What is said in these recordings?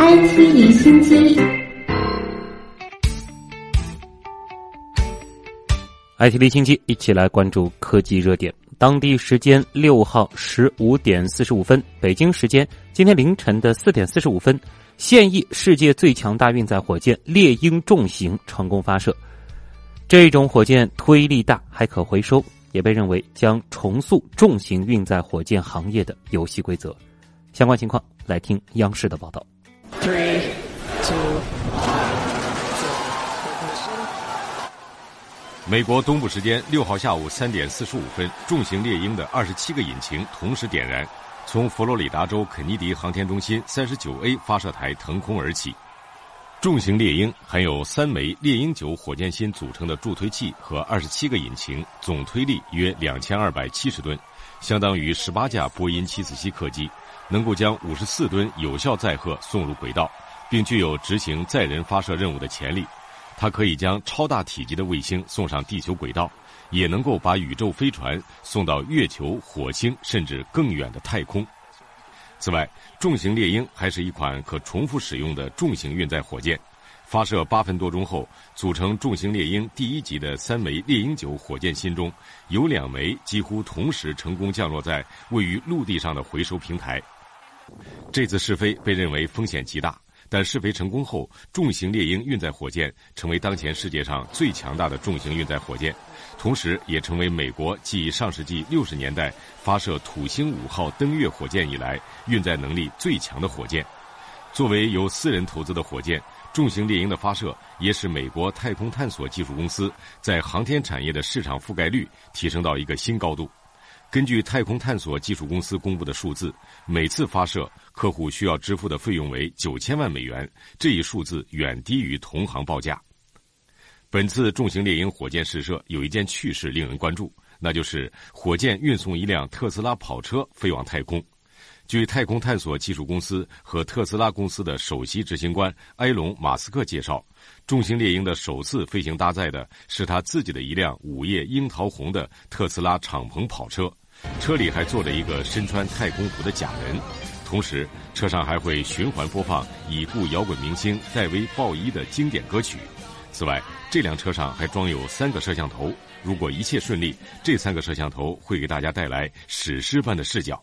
IT 离心机，IT 离心机，一起来关注科技热点。当地时间六号十五点四十五分，北京时间今天凌晨的四点四十五分，现役世界最强大运载火箭猎鹰重型成功发射。这种火箭推力大，还可回收，也被认为将重塑重型运载火箭行业的游戏规则。相关情况，来听央视的报道。Three, two, 美国东部时间六号下午三点四十五分，重型猎鹰的二十七个引擎同时点燃，从佛罗里达州肯尼迪航天中心三十九 A 发射台腾空而起。重型猎鹰含有三枚猎鹰九火箭芯组成的助推器和二十七个引擎，总推力约两千二百七十吨，相当于十八架波音七四七客机。能够将五十四吨有效载荷送入轨道，并具有执行载人发射任务的潜力。它可以将超大体积的卫星送上地球轨道，也能够把宇宙飞船送到月球、火星甚至更远的太空。此外，重型猎鹰还是一款可重复使用的重型运载火箭。发射八分多钟后，组成重型猎鹰第一级的三枚猎鹰九火箭芯中，有两枚几乎同时成功降落在位于陆地上的回收平台。这次试飞被认为风险极大，但试飞成功后，重型猎鹰运载火箭成为当前世界上最强大的重型运载火箭，同时也成为美国继上世纪六十年代发射土星五号登月火箭以来运载能力最强的火箭。作为由私人投资的火箭，重型猎鹰的发射也使美国太空探索技术公司在航天产业的市场覆盖率提升到一个新高度。根据太空探索技术公司公布的数字，每次发射客户需要支付的费用为九千万美元，这一数字远低于同行报价。本次重型猎鹰火箭试射有一件趣事令人关注，那就是火箭运送一辆特斯拉跑车飞往太空。据太空探索技术公司和特斯拉公司的首席执行官埃隆·马斯克介绍，重型猎鹰的首次飞行搭载的是他自己的一辆午夜樱桃红的特斯拉敞篷跑车。车里还坐着一个身穿太空服的假人，同时车上还会循环播放已故摇滚明星戴维·鲍伊的经典歌曲。此外，这辆车上还装有三个摄像头，如果一切顺利，这三个摄像头会给大家带来史诗般的视角。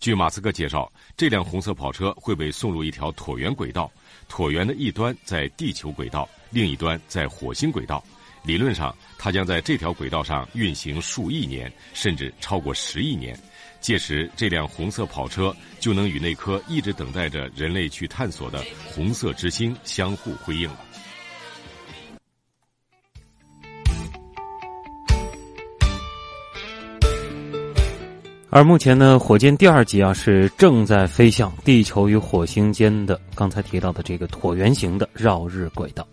据马斯克介绍，这辆红色跑车会被送入一条椭圆轨道，椭圆的一端在地球轨道，另一端在火星轨道。理论上，它将在这条轨道上运行数亿年，甚至超过十亿年。届时，这辆红色跑车就能与那颗一直等待着人类去探索的红色之星相互辉映了。而目前呢，火箭第二级啊是正在飞向地球与火星间的刚才提到的这个椭圆形的绕日轨道。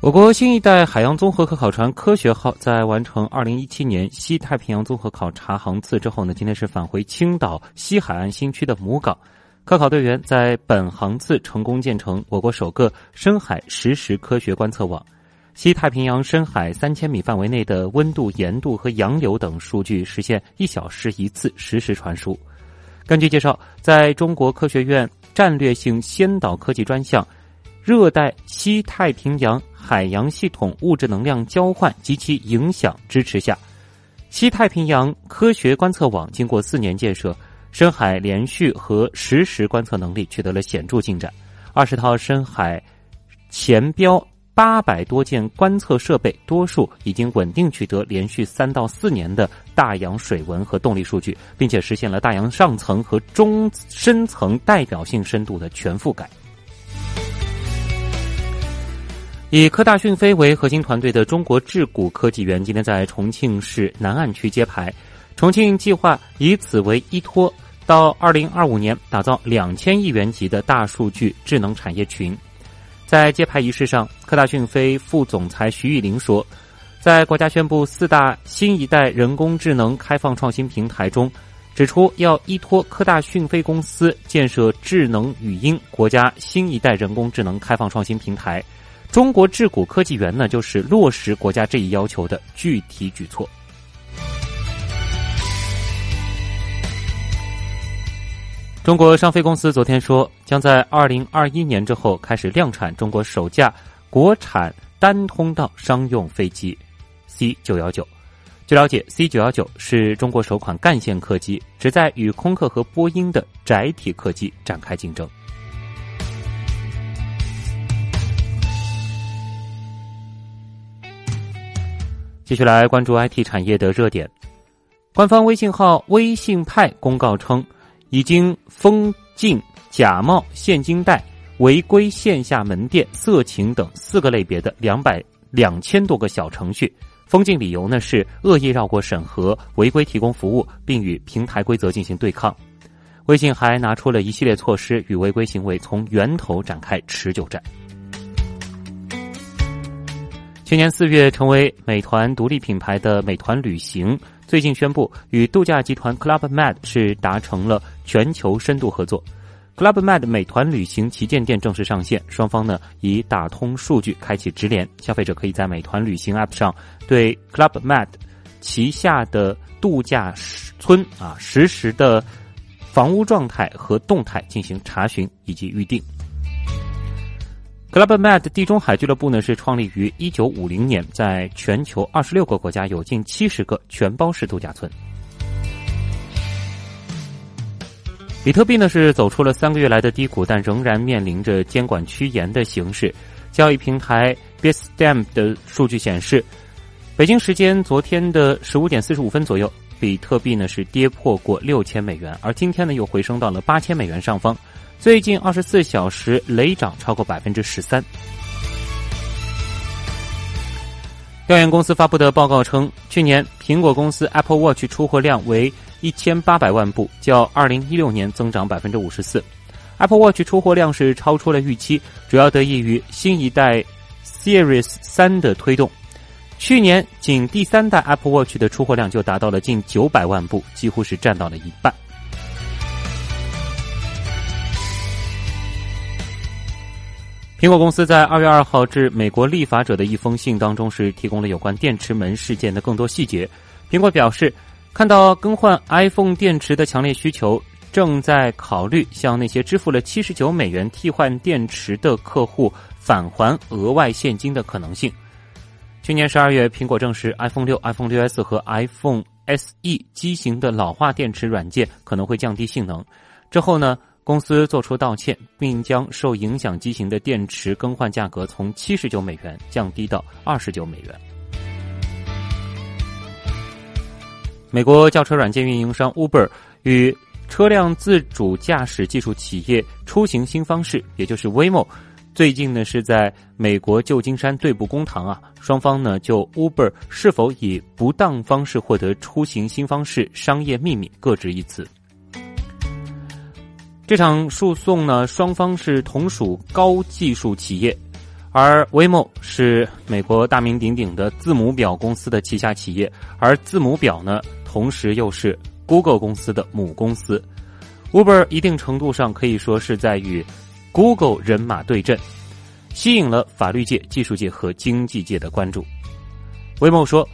我国新一代海洋综合科考船“科学号”在完成2017年西太平洋综合考察航次之后呢，今天是返回青岛西海岸新区的母港。科考队员在本航次成功建成我国首个深海实时科学观测网，西太平洋深海三千米范围内的温度、盐度和洋流等数据实现一小时一次实时传输。根据介绍，在中国科学院战略性先导科技专项。热带西太平洋海洋系统物质能量交换及其影响支持下，西太平洋科学观测网经过四年建设，深海连续和实时观测能力取得了显著进展。二十套深海前标八百多件观测设备，多数已经稳定取得连续三到四年的大洋水文和动力数据，并且实现了大洋上层和中深层代表性深度的全覆盖。以科大讯飞为核心团队的中国智谷科技园今天在重庆市南岸区揭牌。重庆计划以此为依托，到二零二五年打造两千亿元级的大数据智能产业群。在揭牌仪式上，科大讯飞副总裁徐玉林说，在国家宣布四大新一代人工智能开放创新平台中，指出要依托科大讯飞公司建设智能语音国家新一代人工智能开放创新平台。中国智谷科技园呢，就是落实国家这一要求的具体举措。中国商飞公司昨天说，将在二零二一年之后开始量产中国首架国产单通道商用飞机 C 九幺九。据了解，C 九幺九是中国首款干线客机，旨在与空客和波音的载体客机展开竞争。继续来关注 IT 产业的热点，官方微信号“微信派”公告称。已经封禁假冒现金贷、违规线下门店、色情等四个类别的两百两千多个小程序。封禁理由呢是恶意绕过审核、违规提供服务，并与平台规则进行对抗。微信还拿出了一系列措施，与违规行为从源头展开持久战。去年四月成为美团独立品牌的美团旅行。最近宣布与度假集团 Club Med 是达成了全球深度合作，Club Med 美团旅行旗舰店正式上线，双方呢已打通数据，开启直连，消费者可以在美团旅行 App 上对 Club Med 旗下的度假村啊实时的房屋状态和动态进行查询以及预定。Club Med 地中海俱乐部呢是创立于一九五零年，在全球二十六个国家有近七十个全包式度假村。比特币呢是走出了三个月来的低谷，但仍然面临着监管趋严的形势。交易平台 b i s t a m 的数据显示，北京时间昨天的十五点四十五分左右，比特币呢是跌破过六千美元，而今天呢又回升到了八千美元上方。最近二十四小时雷涨超过百分之十三。调研公司发布的报告称，去年苹果公司 Apple Watch 出货量为一千八百万部，较二零一六年增长百分之五十四。Apple Watch 出货量是超出了预期，主要得益于新一代 Series 三的推动。去年仅第三代 Apple Watch 的出货量就达到了近九百万部，几乎是占到了一半。苹果公司在二月二号致美国立法者的一封信当中，是提供了有关电池门事件的更多细节。苹果表示，看到更换 iPhone 电池的强烈需求，正在考虑向那些支付了七十九美元替换电池的客户返还额外现金的可能性。去年十二月，苹果证实 iPhone 六、iPhone 六 S 和 iPhone SE 机型的老化电池软件可能会降低性能。之后呢？公司作出道歉，并将受影响机型的电池更换价格从七十九美元降低到二十九美元。美国轿车软件运营商 Uber 与车辆自主驾驶技术企业出行新方式，也就是 Waymo，最近呢是在美国旧金山对簿公堂啊，双方呢就 Uber 是否以不当方式获得出行新方式商业秘密各执一词。这场诉讼呢，双方是同属高技术企业，而 Waymo 是美国大名鼎鼎的字母表公司的旗下企业，而字母表呢，同时又是 Google 公司的母公司。Uber 一定程度上可以说是在与 Google 人马对阵，吸引了法律界、技术界和经济界的关注。Waymo 说。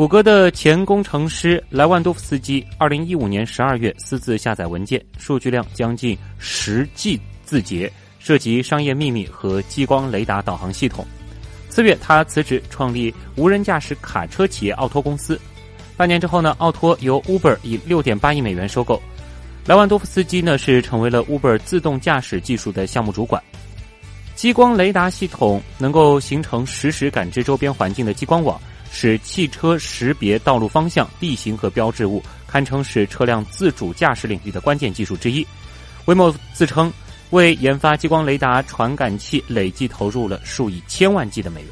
谷歌的前工程师莱万多夫斯基，二零一五年十二月私自下载文件，数据量将近十 G 字节，涉及商业秘密和激光雷达导航系统。四月，他辞职，创立无人驾驶卡车企业奥托公司。半年之后呢，奥托由 Uber 以六点八亿美元收购。莱万多夫斯基呢，是成为了 Uber 自动驾驶技术的项目主管。激光雷达系统能够形成实时感知周边环境的激光网。使汽车识别道路方向、地形和标志物，堪称是车辆自主驾驶领域的关键技术之一。威莫自称为研发激光雷达传感器累计投入了数以千万计的美元。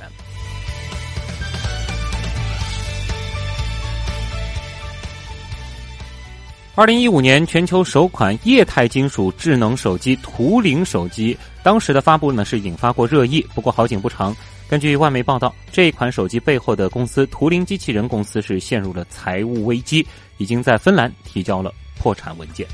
二零一五年全球首款液态金属智能手机图灵手机，当时的发布呢是引发过热议。不过好景不长。根据外媒报道，这一款手机背后的公司图灵机器人公司是陷入了财务危机，已经在芬兰提交了破产文件。